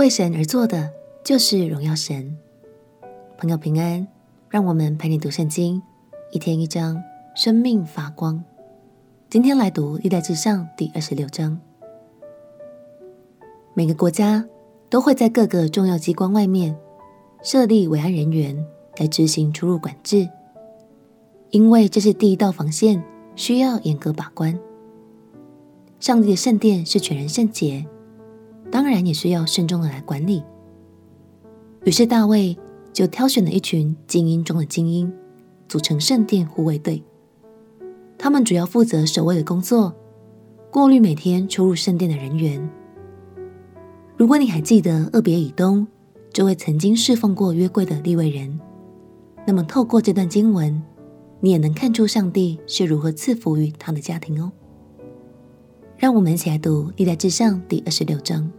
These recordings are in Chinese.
为神而做的，就是荣耀神。朋友平安，让我们陪你读圣经，一天一章，生命发光。今天来读历代志上第二十六章。每个国家都会在各个重要机关外面设立维安人员来执行出入管制，因为这是第一道防线，需要严格把关。上帝的圣殿是全人圣洁，当然也需要慎重的来管理。于是大卫就挑选了一群精英中的精英，组成圣殿护卫队。他们主要负责守卫的工作，过滤每天出入圣殿的人员。如果你还记得厄别以东这位曾经侍奉过约柜的利未人，那么透过这段经文，你也能看出上帝是如何赐福于他的家庭哦。让我们一起来读《历代志上》第二十六章。《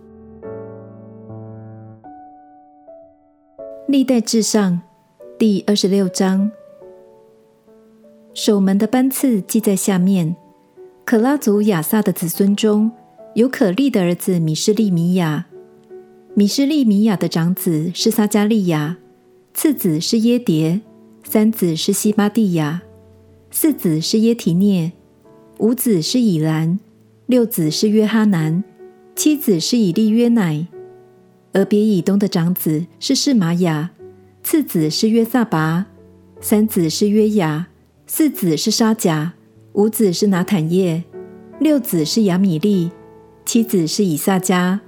历代志上》第二十六章，守门的班次记在下面：可拉族亚萨的子孙中有可利的儿子米施利米亚。米施利米亚的长子是撒迦利亚，次子是耶迭，三子是西巴蒂亚，四子是耶提涅，五子是以兰。六子是约哈难，七子是以利约乃。俄别以东的长子是示玛雅，次子是约萨拔，三子是约雅，四子是沙甲，五子是拿坦业，六子是亚米利，七子是以萨迦，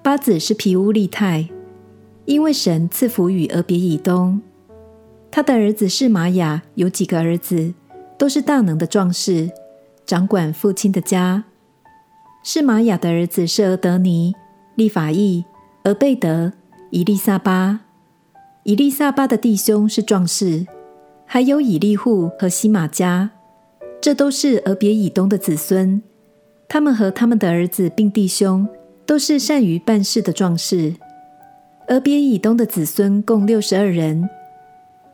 八子是皮乌利泰。因为神赐福与俄别以东，他的儿子示玛雅有几个儿子，都是大能的壮士，掌管父亲的家。示玛雅的儿子是俄得尼、利法意、俄贝得、以利撒巴。伊利撒巴的弟兄是壮士，还有以利户和西玛迦，这都是俄别以东的子孙。他们和他们的儿子并弟兄都是善于办事的壮士。俄别以东的子孙共六十二人。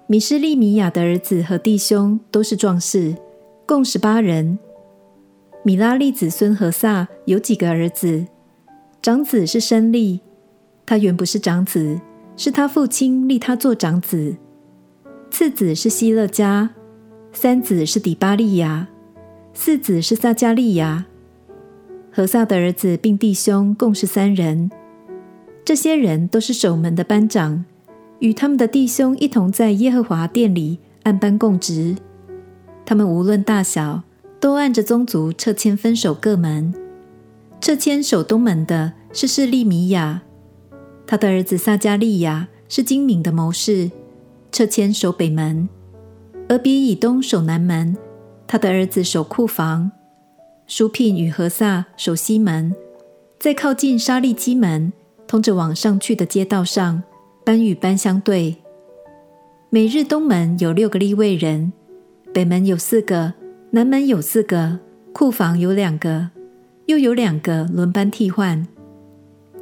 米施利米亚的儿子和弟兄都是壮士，共十八人。米拉利子孙何萨有几个儿子？长子是申利，他原不是长子，是他父亲立他做长子。次子是希勒家，三子是底巴利亚，四子是撒迦利亚。何萨的儿子并弟兄共是三人。这些人都是守门的班长，与他们的弟兄一同在耶和华殿里按班供职。他们无论大小。都按着宗族撤迁分守各门。撤迁守东门的是示利米亚，他的儿子撒迦利亚是精明的谋士，册签守北门。俄比以东守南门，他的儿子守库房。书聘与何萨守西门，在靠近沙利基门通着往上去的街道上，班与班相对。每日东门有六个利位人，北门有四个。南门有四个，库房有两个，又有两个轮班替换。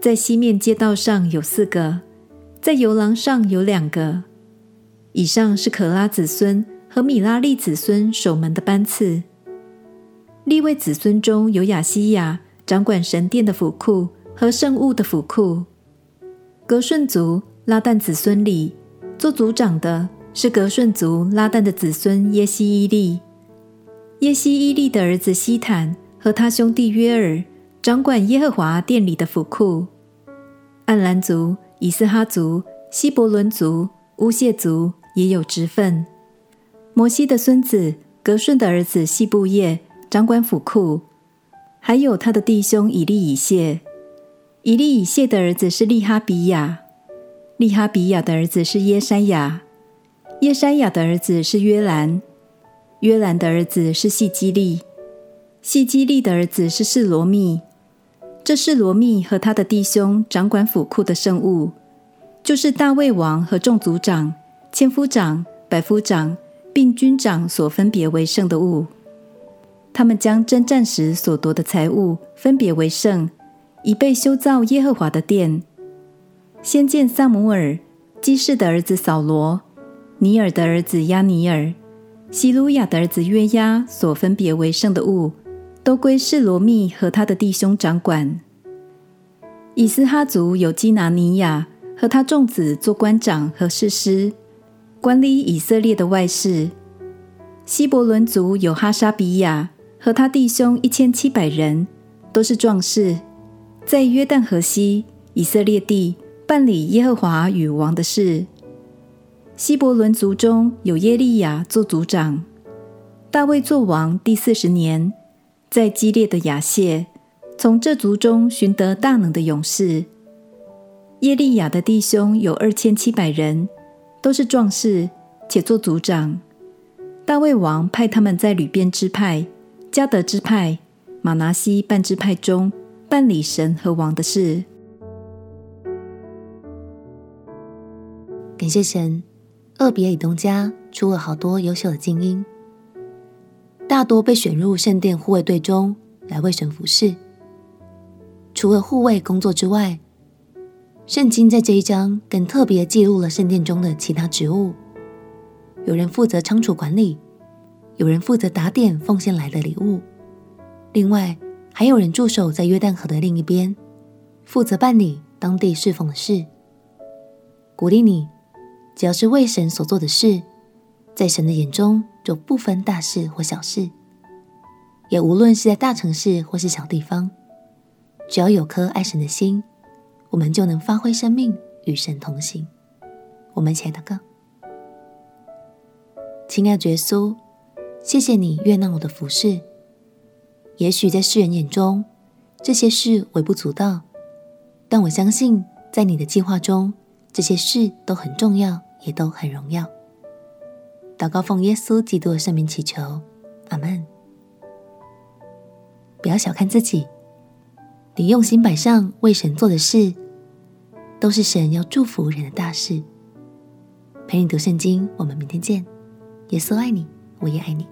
在西面街道上有四个，在游廊上有两个。以上是可拉子孙和米拉利子孙守门的班次。利未子孙中有亚西亚掌管神殿的府库和圣物的府库。革顺族拉旦子孙里做族长的是革顺族拉旦的子孙耶西伊利。耶西伊利的儿子希坦和他兄弟约尔掌管耶和华殿里的府库。暗兰族、以斯哈族、希伯伦族、乌谢族也有职分。摩西的孙子革顺的儿子细布叶掌管府库，还有他的弟兄以利以谢。以利以谢的儿子是利哈比亚，利哈比亚的儿子是耶山雅，耶山雅的儿子是约兰。约兰的儿子是细基利，细基利的儿子是示罗密。这是罗密和他的弟兄掌管府库的圣物，就是大卫王和众族长、千夫长、百夫长并军长所分别为圣的物。他们将征战时所夺的财物分别为圣，以备修造耶和华的殿。先见撒母耳、基士的儿子扫罗、尼尔的儿子亚尼尔。西鲁雅的儿子约押所分别为圣的物，都归示罗密和他的弟兄掌管。以斯哈族有基拿尼亚和他众子做官长和士师，管理以色列的外事。希伯伦族有哈沙比亚和他弟兄一千七百人，都是壮士，在约旦河西以色列地办理耶和华与王的事。希伯伦族中有耶利亚做族长。大卫做王第四十年，在激烈的雅谢，从这族中寻得大能的勇士。耶利亚的弟兄有二千七百人，都是壮士，且做族长。大卫王派他们在流便支派、迦得支派、玛拿西半支派中办理神和王的事。感谢神，厄别以东家出了好多优秀的精英。大多被选入圣殿护卫队中来为神服侍。除了护卫工作之外，圣经在这一章更特别记录了圣殿中的其他职务。有人负责仓储管理，有人负责打点奉献来的礼物，另外还有人驻守在约旦河的另一边，负责办理当地侍奉的事。鼓励你，只要是为神所做的事，在神的眼中，就不分大事或小事，也无论是在大城市或是小地方，只要有颗爱神的心，我们就能发挥生命与神同行。我们一起来祷告。亲爱的耶稣，谢谢你悦纳我的服事。也许在世人眼中，这些事微不足道，但我相信在你的计划中，这些事都很重要，也都很荣耀。祷告奉耶稣基督的圣名祈求，阿门。不要小看自己，你用心摆上为神做的事，都是神要祝福人的大事。陪你读圣经，我们明天见。耶稣爱你，我也爱你。